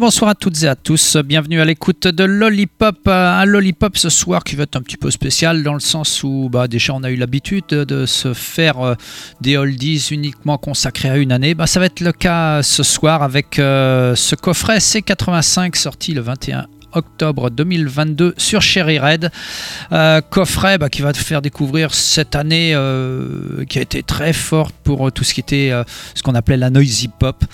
bonsoir à toutes et à tous. Bienvenue à l'écoute de Lollipop. Un Lollipop ce soir qui va être un petit peu spécial dans le sens où bah, déjà on a eu l'habitude de se faire euh, des oldies uniquement consacrés à une année. Bah, ça va être le cas ce soir avec euh, ce coffret C85 sorti le 21 octobre 2022 sur Cherry Red. Euh, coffret bah, qui va te faire découvrir cette année euh, qui a été très forte pour euh, tout ce qui était ce qu'on appelait la noisy pop,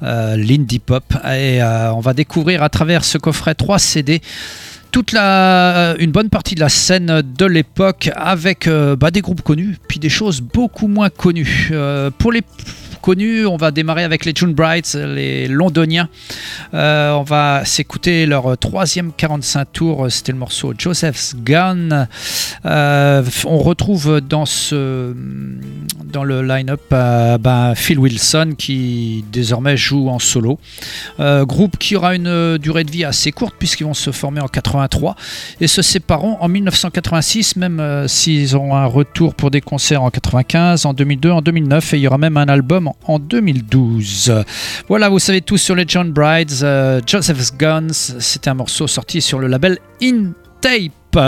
l'indie pop. Et on va découvrir à travers ce coffret 3 CD toute la, une bonne partie de la scène de l'époque avec bah, des groupes connus, puis des choses beaucoup moins connues. pour les On va démarrer avec les June Brights, les Londoniens. Euh, on va s'écouter leur troisième 45 tours. C'était le morceau Joseph's Gun. Euh, on retrouve dans, ce, dans le line-up euh, ben, Phil Wilson qui désormais joue en solo. groupe qui aura une durée de vie assez courte puisqu'ils vont se former en 83 et se sépareront en 1986, même s'ils ont un retour pour des concerts en 95, en 2002, en 2009 et il y aura même un album en 2012. Voilà, vous savez tout sur les John Brides. Euh, Joseph's Guns, c'était un morceau sorti sur le label In Tape.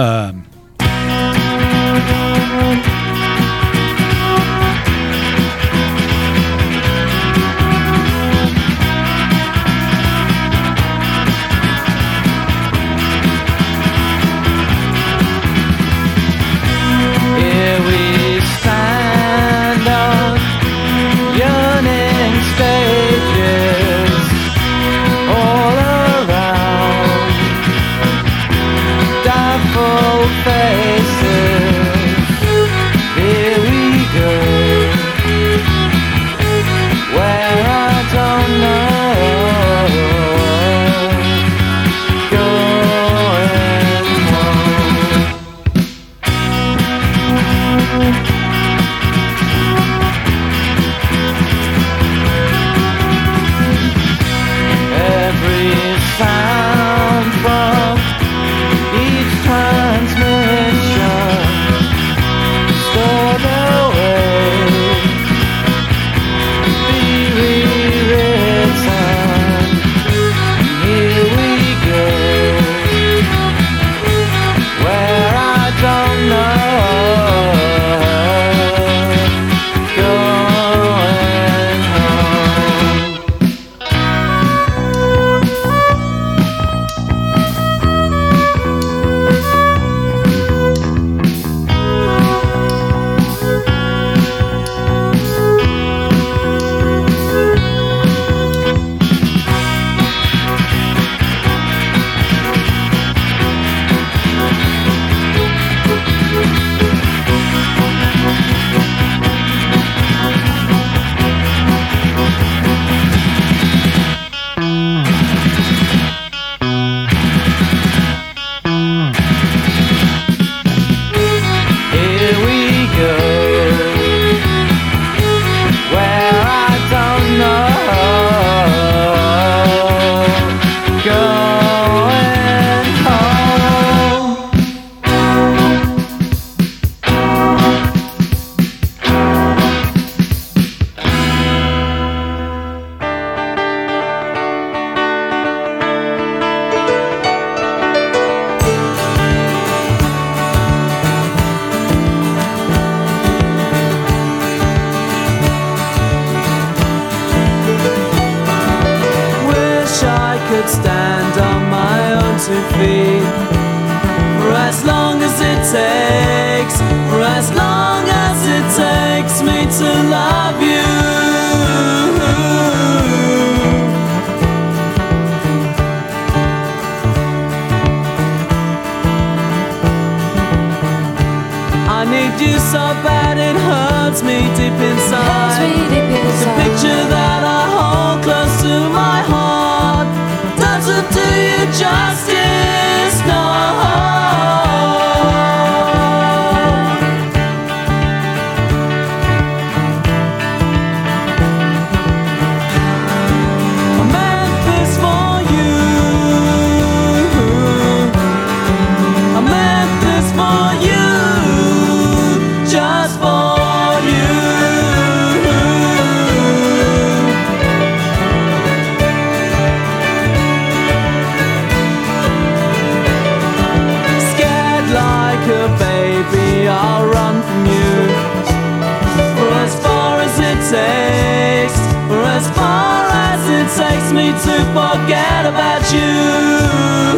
to forget about you.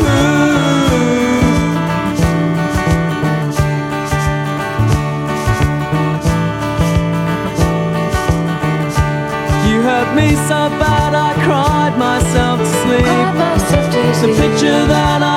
You hurt me so bad I cried myself to sleep. It's a picture that I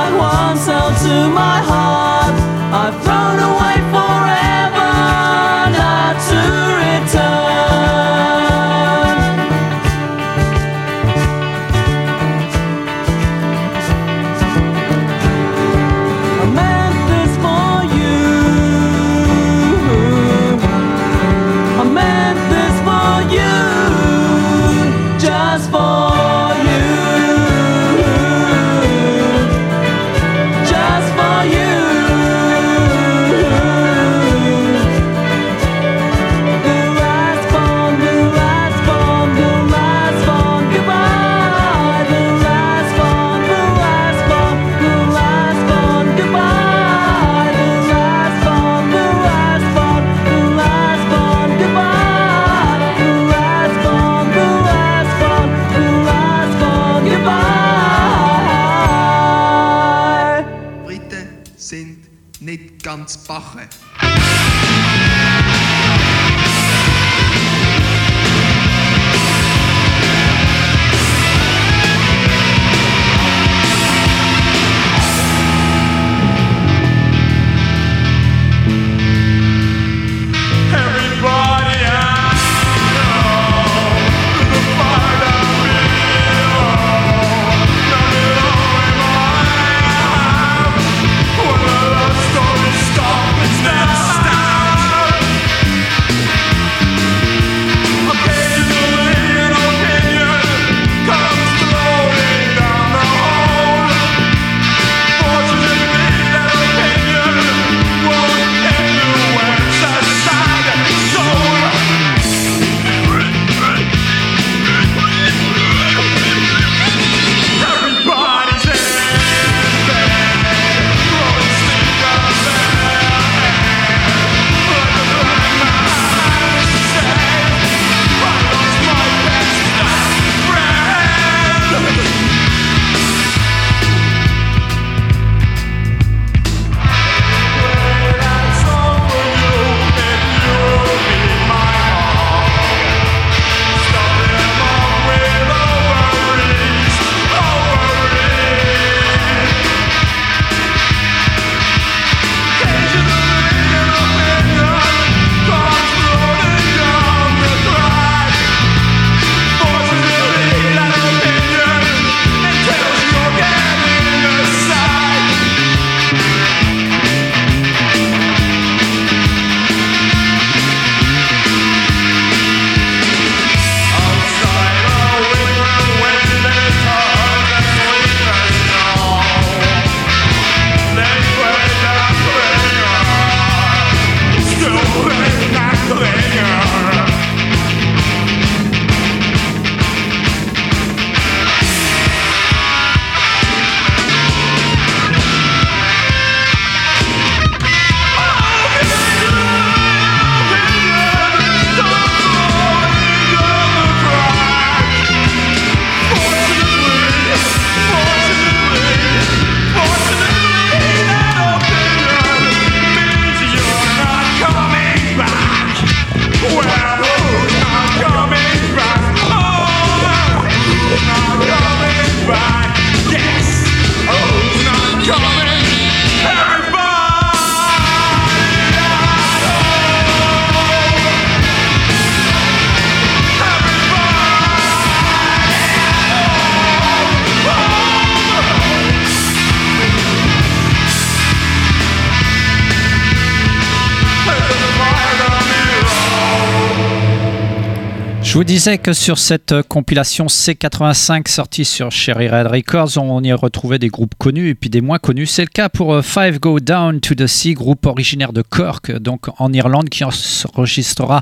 disais que sur cette euh, compilation C85 sortie sur Cherry Red Records, on y retrouvait des groupes connus et puis des moins connus. C'est le cas pour euh, Five Go Down to the Sea, groupe originaire de Cork, euh, donc en Irlande, qui enregistrera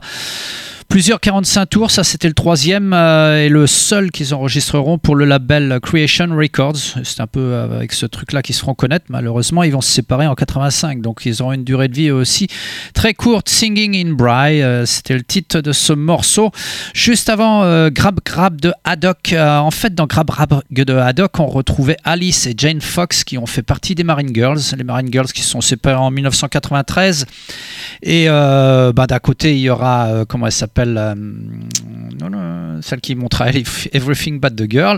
Plusieurs 45 tours, ça c'était le troisième euh, et le seul qu'ils enregistreront pour le label Creation Records. C'est un peu euh, avec ce truc-là qu'ils se feront connaître. Malheureusement, ils vont se séparer en 85, donc ils auront une durée de vie aussi très courte. Singing in Bry, euh, c'était le titre de ce morceau. Juste avant euh, Grab Grab de Haddock. En fait, dans Grab Grab de Haddock, on retrouvait Alice et Jane Fox qui ont fait partie des Marine Girls. Les Marine Girls qui se sont séparées en 1993. Et bah, d'un côté, il y aura, comment elle s'appelle? Euh, Celle qui montra Everything But the Girl.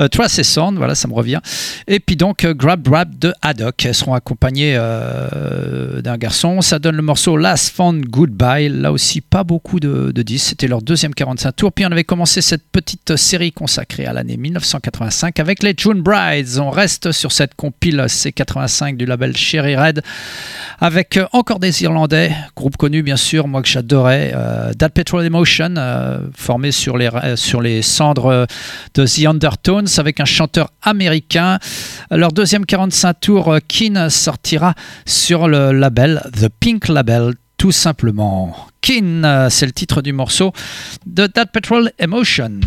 Euh, Trace et Sound, voilà, ça me revient. Et puis donc, euh, Grab Grab de Haddock. Elles seront accompagnées euh, d'un garçon. Ça donne le morceau Last Fun Goodbye. Là aussi, pas beaucoup de, de disques. C'était leur deuxième 45 tours. Puis on avait commencé cette petite série consacrée à l'année 1985 avec les June Brides. On reste sur cette compile C85 du label Cherry Red avec encore des Irlandais, groupe connu bien sûr, moi que j'adorais, euh, That Emotion, euh, formé sur les, euh, sur les cendres euh, de The Undertones avec un chanteur américain. Leur deuxième 45 tours, Keen, sortira sur le label The Pink Label, tout simplement. Keen, c'est le titre du morceau de That Petrol Emotion.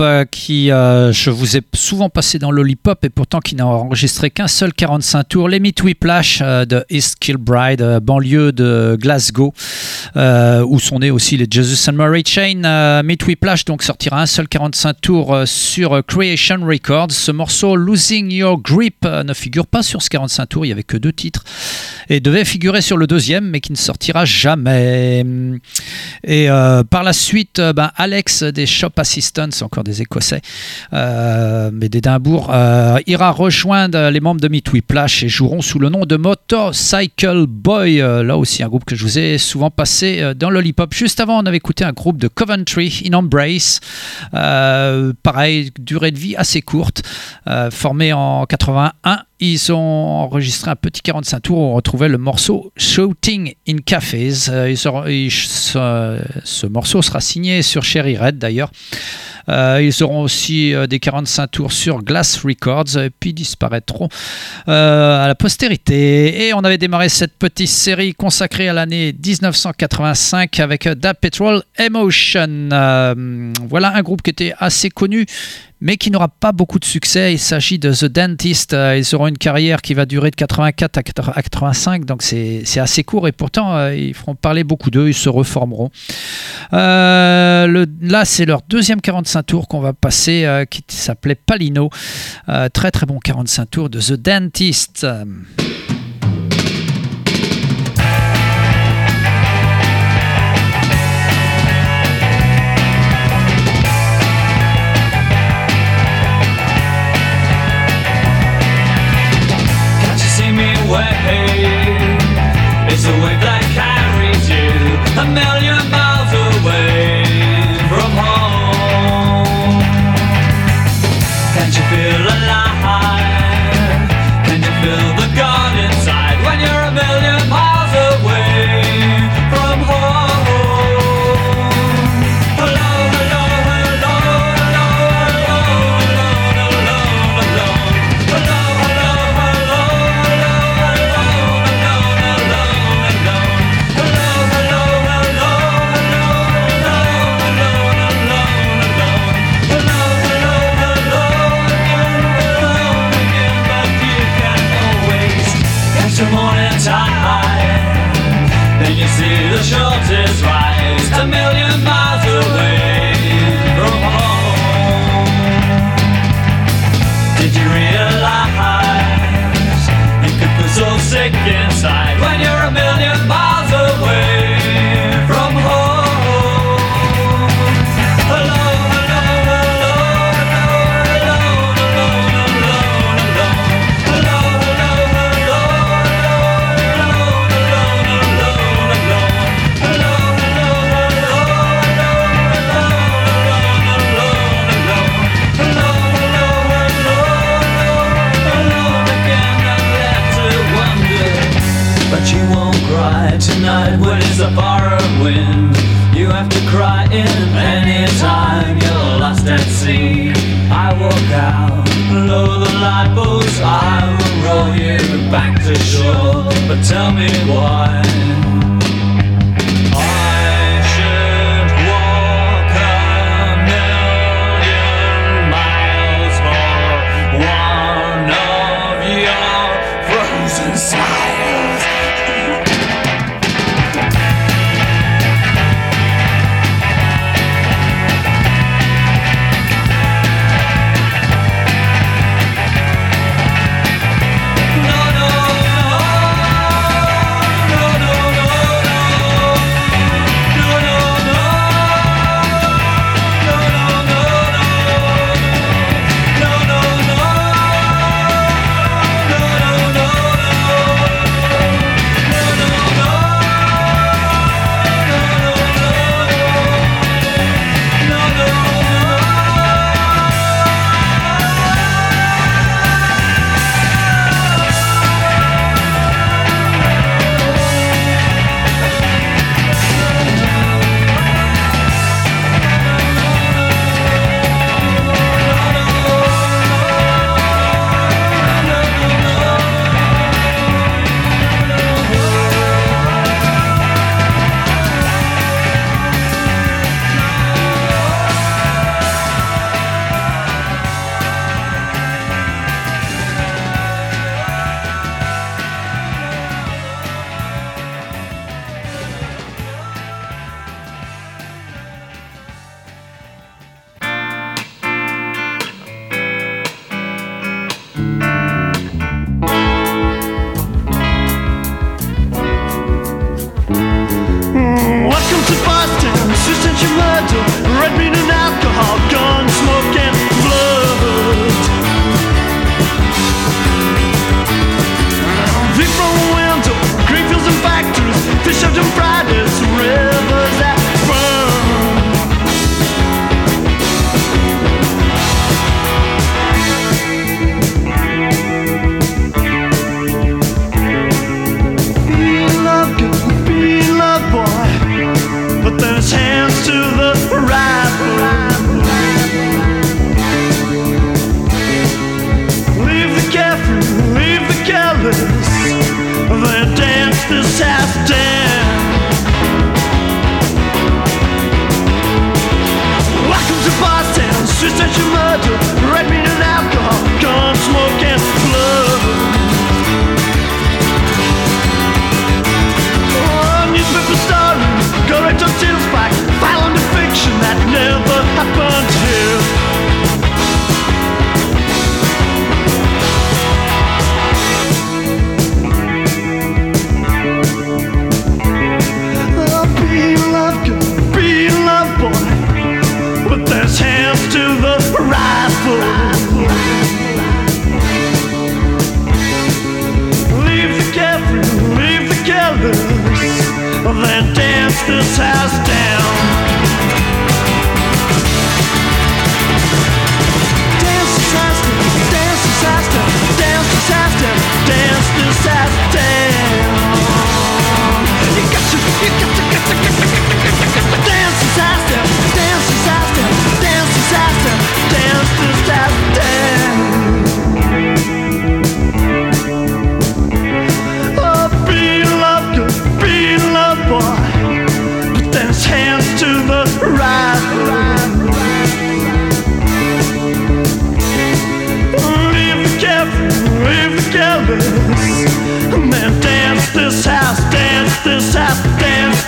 Un groupe euh, qui, euh, je vous ai souvent passé dans Lollipop et pourtant qui n'a enregistré qu'un seul 45 tours, les Meat Whiplash euh, de East Kilbride, euh, banlieue de Glasgow, euh, où sont nés aussi les Jesus and Mary Chain. Meat Whiplash donc sortira un seul 45 tours sur Creation Records. Ce morceau Losing Your Grip ne figure pas sur ce 45 tours, il n'y avait que deux titres et devait figurer sur le deuxième mais qui ne sortira jamais. Et par la suite, ben, Alex des Shop Assistants, encore des Écossais, euh, mais d'Édimbourg, euh, ira rejoindre les membres de Meat et joueront sous le nom de Motorcycle Boy. Euh, là aussi, un groupe que je vous ai souvent passé dans Lollipop. Juste avant, on avait écouté un groupe de Coventry, In Embrace. Pareil, durée de vie assez courte, formé en 81. Ils ont enregistré un petit 45 tours où on retrouvait le morceau Shooting in ce, ce morceau sera signé sur Cherry Red d'ailleurs. Euh, ils auront aussi euh, des 45 tours sur Glass Records puis disparaîtront euh, à la postérité. Et on avait démarré cette petite série consacrée à l'année 1985 avec Da Petrol Emotion. Voilà un groupe qui était assez connu mais qui n'aura pas beaucoup de succès. Il s'agit de The Dentist. Euh, Ils auront une carrière qui va durer de 84 à 80 à 85, donc c'est assez court et pourtant euh, ils feront parler beaucoup d'eux, ils se reformeront. Euh, là, c'est leur deuxième 45 tours qu'on va passer qui s'appelait Palino. Très très bon 45 tours de The Dentist.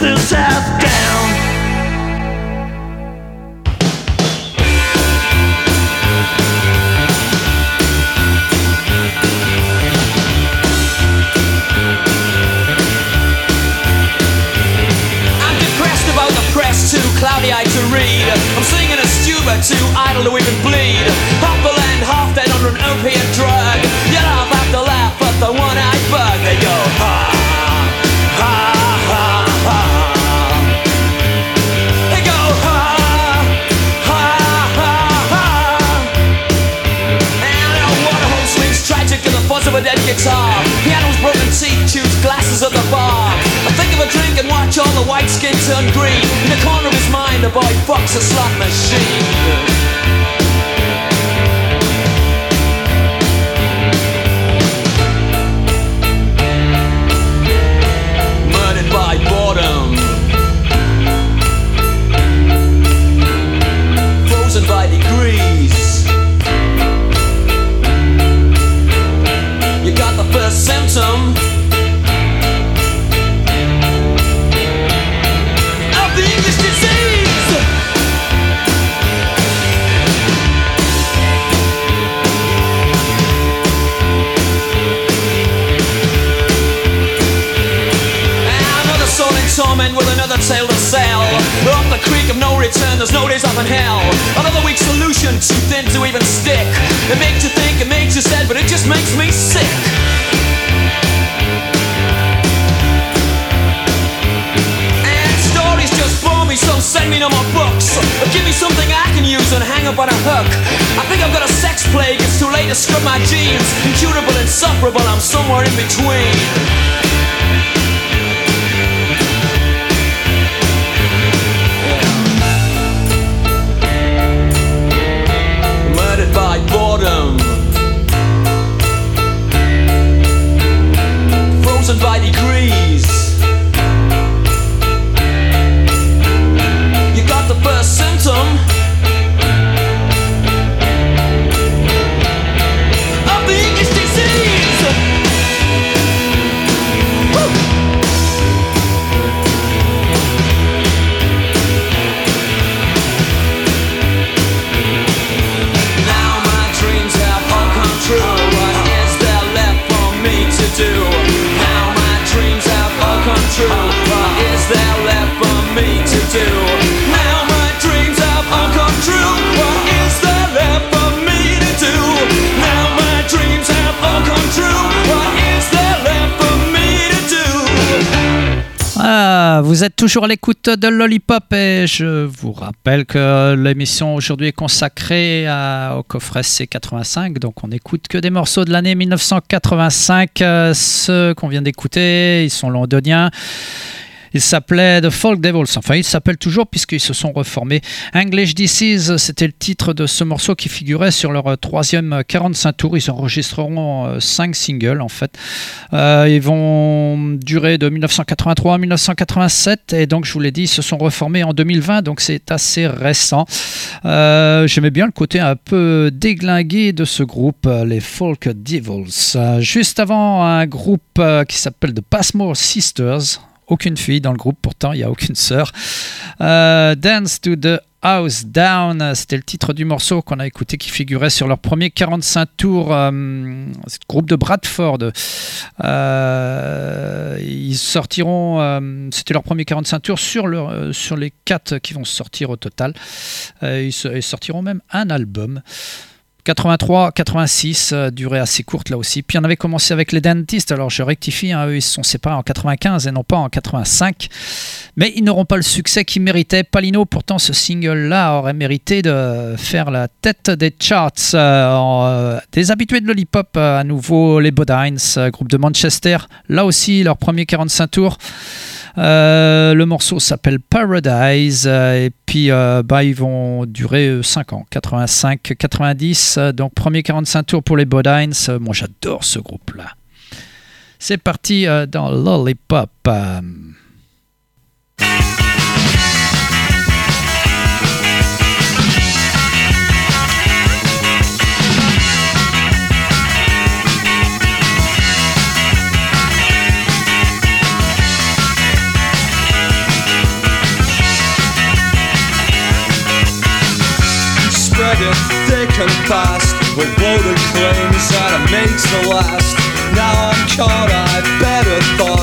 this something I can use and hang up on a hook. I think I've got a sex plague, it's too late to scrub my jeans. Incurable, insufferable, I'm somewhere in between. Murdered by boredom. Frozen by degrees. You got the first person of the Now my dreams have all come true. What is there left for me to do? Now my dreams have all come true. What is there left for me to do? Vous êtes toujours à l'écoute de Lollipop et je vous rappelle que l'émission aujourd'hui est consacrée au coffret C85. Donc on n'écoute que des morceaux de l'année 1985. Euh, Ceux qu'on vient d'écouter, ils sont londoniens. Ils s'appelaient The Folk Devils. Enfin, ils s'appellent toujours puisqu'ils se sont reformés. English Disease, c'était le titre de ce morceau qui figurait sur leur euh, troisième euh, 45 tours. Ils enregistreront euh, cinq singles en fait. Euh, ils vont durer de 1983 à 1987 et donc je vous l'ai dit, ils se sont reformés en 2020, donc c'est assez récent. Euh, J'aimais bien le côté un peu déglingué de ce groupe, euh, les Folk Devils. Euh, juste avant, un groupe euh, qui s'appelle The Passmore Sisters. Aucune fille dans le groupe, pourtant il n'y a aucune sœur. Euh, Dance to the House Down, c'était le titre du morceau qu'on a écouté qui figurait sur leur premier 45 tours. euh, groupe de Bradford. Euh, ils sortiront, euh, c'était leur premier 45 tours sur, les quatre qui vont sortir au total. Ils sortiront même un album. 83, 86, euh, durée assez courte là aussi. Puis on avait commencé avec les Dentistes, alors je rectifie, hein, eux ils se sont séparés en 95 et non pas en 85. Mais ils n'auront pas le succès qu'ils méritaient. Palino, pourtant, ce single-là aurait mérité de faire la tête des charts. Euh, euh, des habitués de Lollipop, à nouveau les Bodines, groupe de Manchester. Là aussi, leur premier 45 tours. Euh, le morceau s'appelle Paradise euh, et puis euh, bah, ils vont durer 5 ans, 85, 90. euh, donc premier 45 tours pour les Bodines. Moi j'adore ce groupe-là. C'est parti dans Lollipop. Euh. Thick and fast with bloated claims that it makes the last. Now I'm caught, I better thought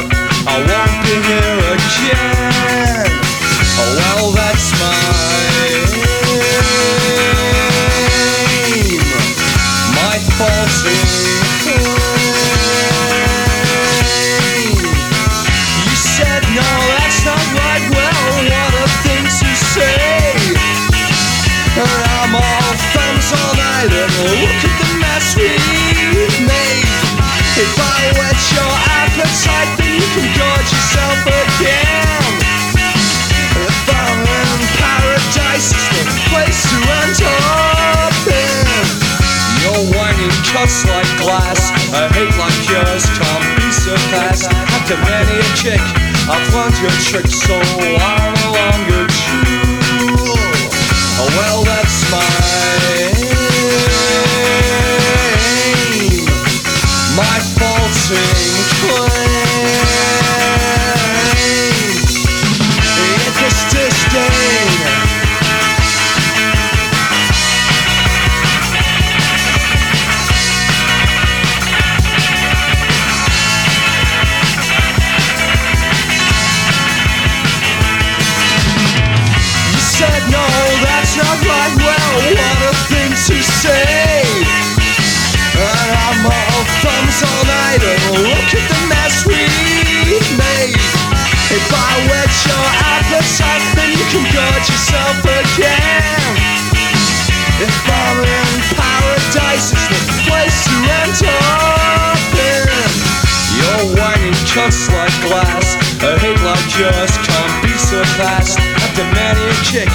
yours can't be surpassed. After many a kick,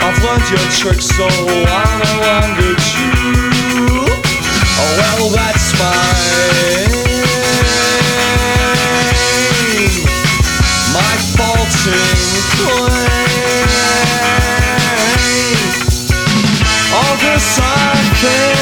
I've learned your trick, so I'm no longer true. Oh well, that's aim. My faulting claim. All this I think.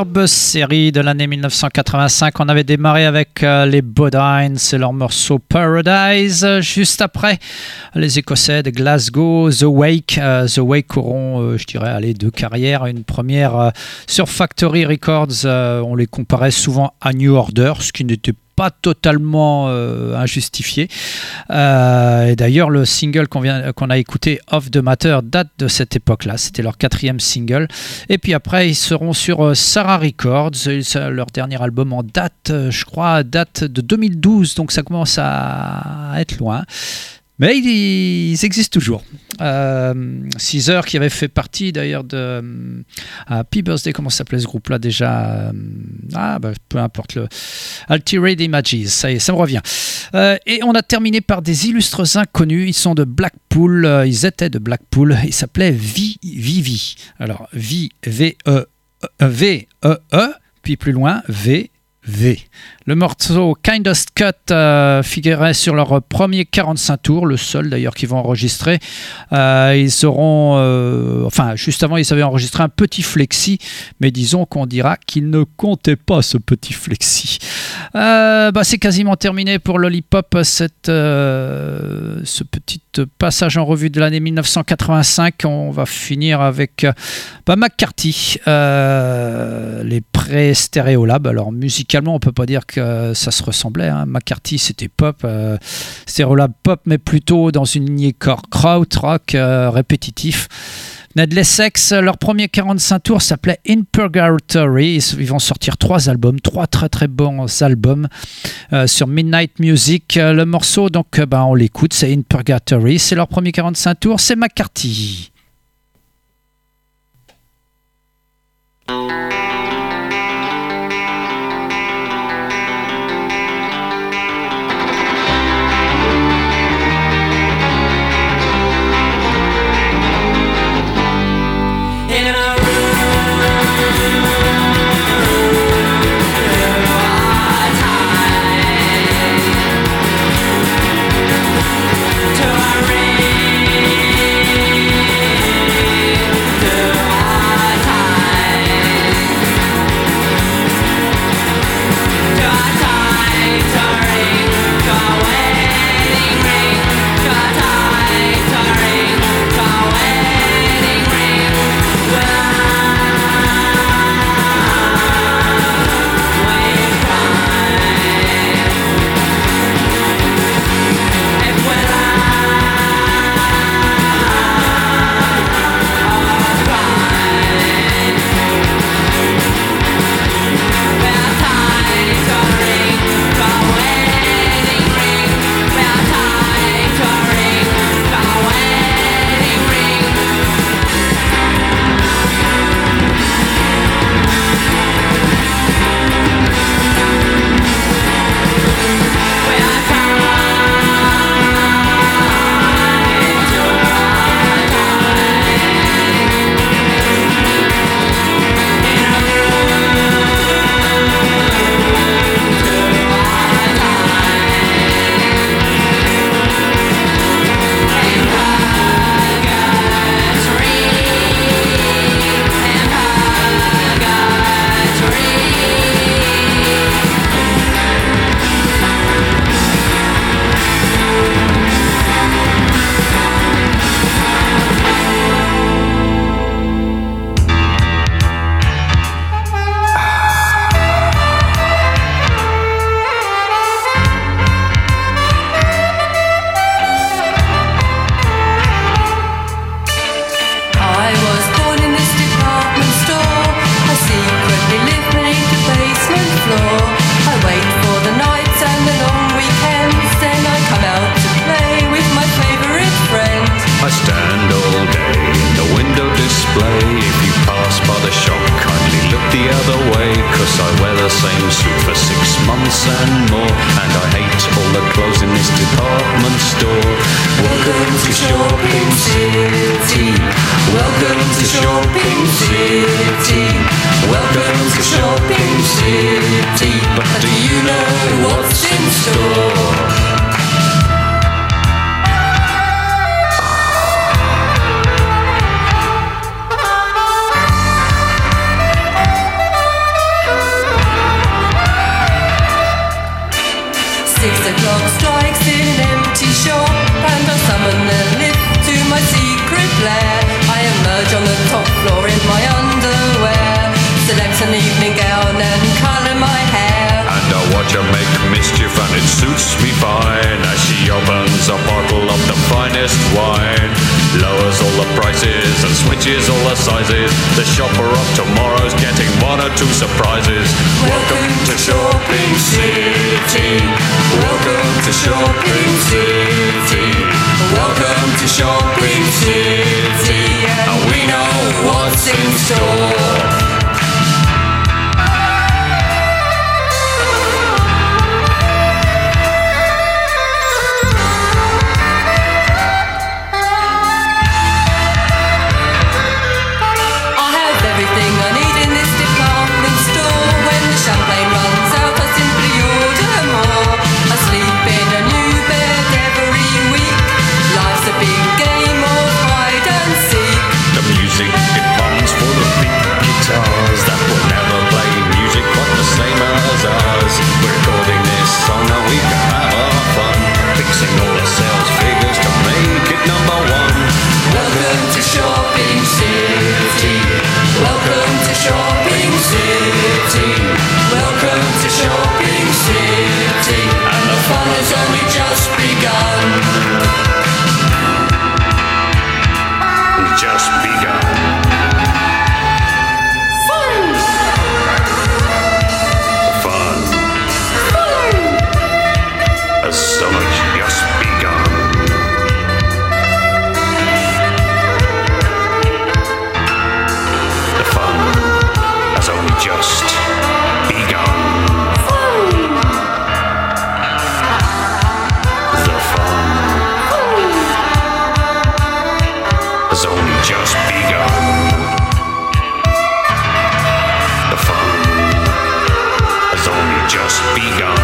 Superbe série de l'année 1985. On avait démarré avec euh, les Bodines et leur morceau Paradise. Juste après, les Écossais de Glasgow, The Wake. Euh, The Wake auront, euh, je dirais, allez, deux carrières. Une première sur Factory Records. on les comparait souvent à New Order, ce qui n'était pas totalement euh, injustifié. Euh, et d'ailleurs, le single qu'on vient- qu'on a écouté, Off the Matter, date de cette époque-là. C'était leur quatrième single. Et puis après, ils seront sur euh, Sarah Records. Leur dernier album en date, je crois, date de 2012. Donc ça commence à être loin. Mais ils, existent toujours. Euh, Caesar, qui avait fait partie d'ailleurs de euh, Happy Birthday, comment s'appelait ce groupe-là déjà Euh, Ah, bah, peu importe. Le Altered Images, ça y est, ça me revient. Euh, et on a terminé par des illustres inconnus. Ils sont de Blackpool. euh, ils étaient de Blackpool. Ils s'appelaient Vi- Vivi. Alors, V, V, E, E, E, puis plus loin, V, V. Le morceau Kindest Cut euh, figurait sur leur premier 45 tours, le seul d'ailleurs qu'ils vont enregistrer. Euh, ils seront, euh, enfin, juste avant, ils avaient enregistré un petit flexi, mais disons qu'on dira qu'ils ne comptaient pas ce petit flexi. Euh, bah, c'est quasiment terminé pour Lollipop, cette, ce petit passage en revue de l'année 1985. On va finir avec bah, McCarthy, les pré-stéréolabs. Alors musicalement, on peut pas dire que ça se ressemblait. hein. McCarthy, c'était pop, euh, stéréolab pop, mais plutôt dans une lignée kraut rock euh, répétitif. Ned Essex, leur premier 45 tours s'appelait In Purgatory. Ils vont sortir trois albums, trois très très bons albums euh, sur Midnight Music. Euh, Le morceau, donc, euh, ben, on l'écoute, c'est In Purgatory. C'est leur premier 45 tours, c'est McCarthy. Tomorrow's getting one or two surprises. Welcome to Shopping City. Welcome to Shopping City. Welcome to Shopping City. And we know what's in store. God. Be gone.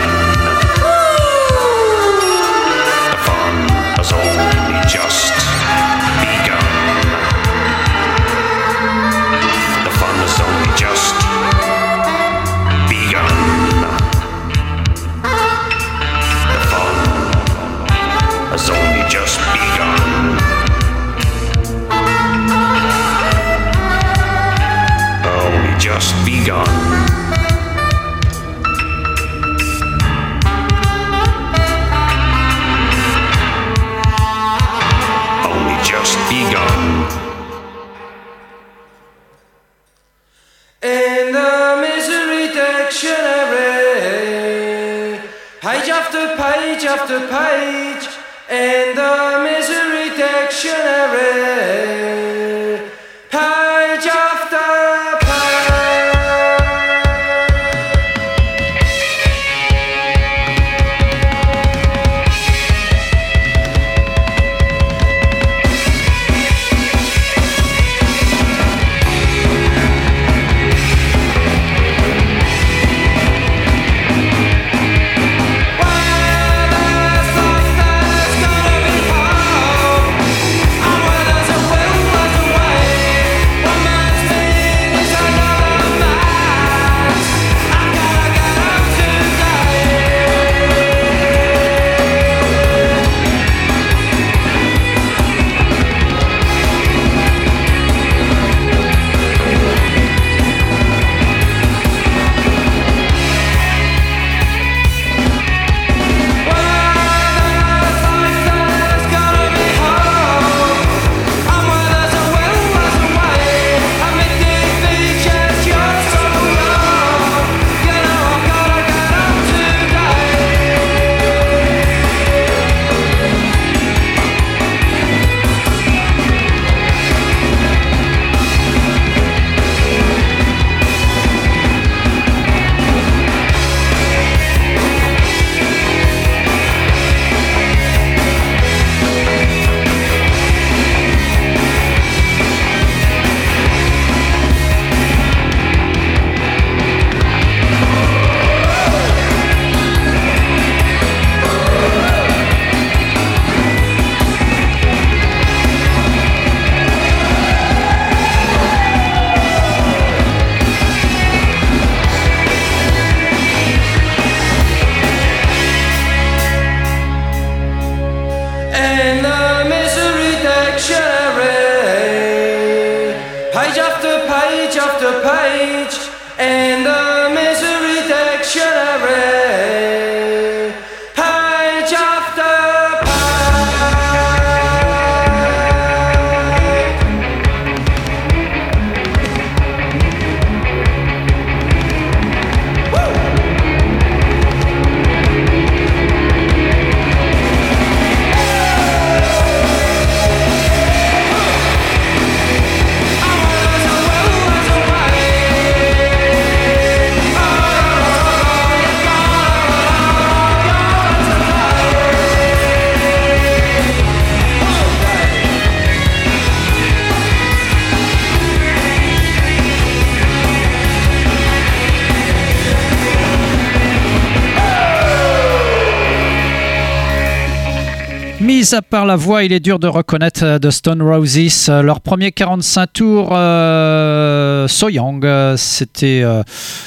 Mis à part la voix, il est dur de reconnaître euh, The Stone Roses. Euh, Leur premier 45 tours, euh, So Young, euh, c'était euh,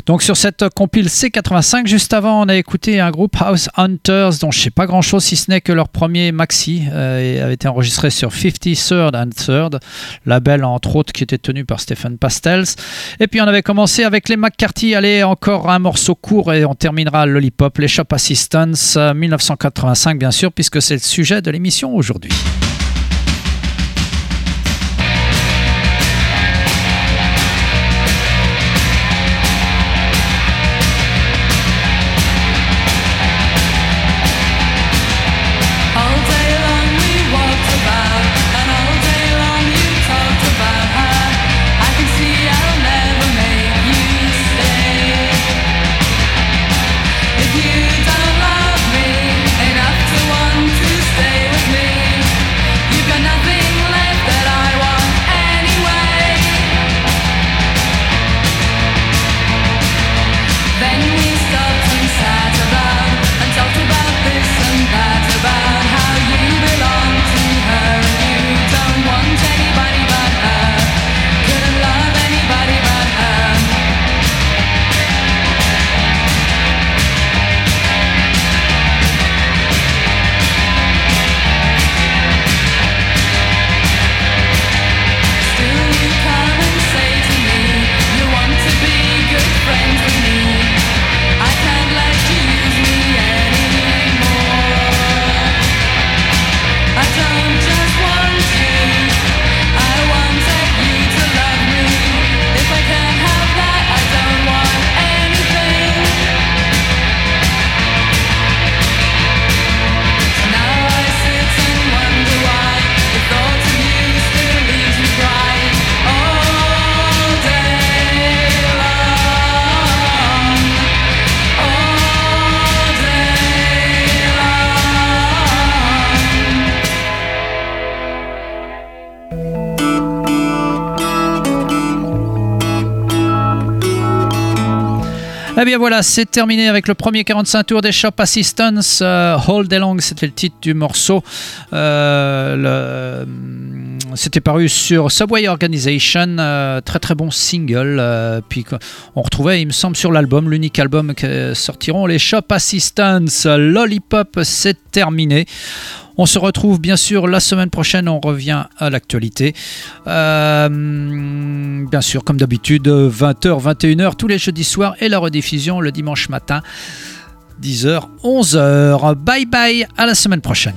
donc sur cette compile C85. Juste avant, on a écouté un groupe House Hunters, dont je sais pas grand chose si ce n'est que leur premier maxi euh, avait été enregistré sur 53rd and 3rd, label entre autres qui était tenu par Stephen Pastels. Et puis on avait commencé avec les McCarthy. Allez, encore un morceau court et on terminera Lollipop, les Shop Assistants, euh, 1985 bien sûr, puisque c'est le sujet de l'émission aujourd'hui. Bien voilà, c'est terminé avec le premier 45 tours des Shop Assistants. Euh, Hold Day Long, c'était le titre du morceau. Euh, hum, c'était paru sur Subway Organization, euh, très très bon single. euh, puis on retrouvait, il me semble, sur l'album, l'unique album que sortiront les Shop Assistants. Lollipop, c'est terminé. On se retrouve bien sûr la semaine prochaine, on revient à l'actualité. Euh, bien sûr, comme d'habitude, 20h, 21h tous les jeudis soirs et la rediffusion le dimanche matin, 10h, 11h. Bye bye, à la semaine prochaine.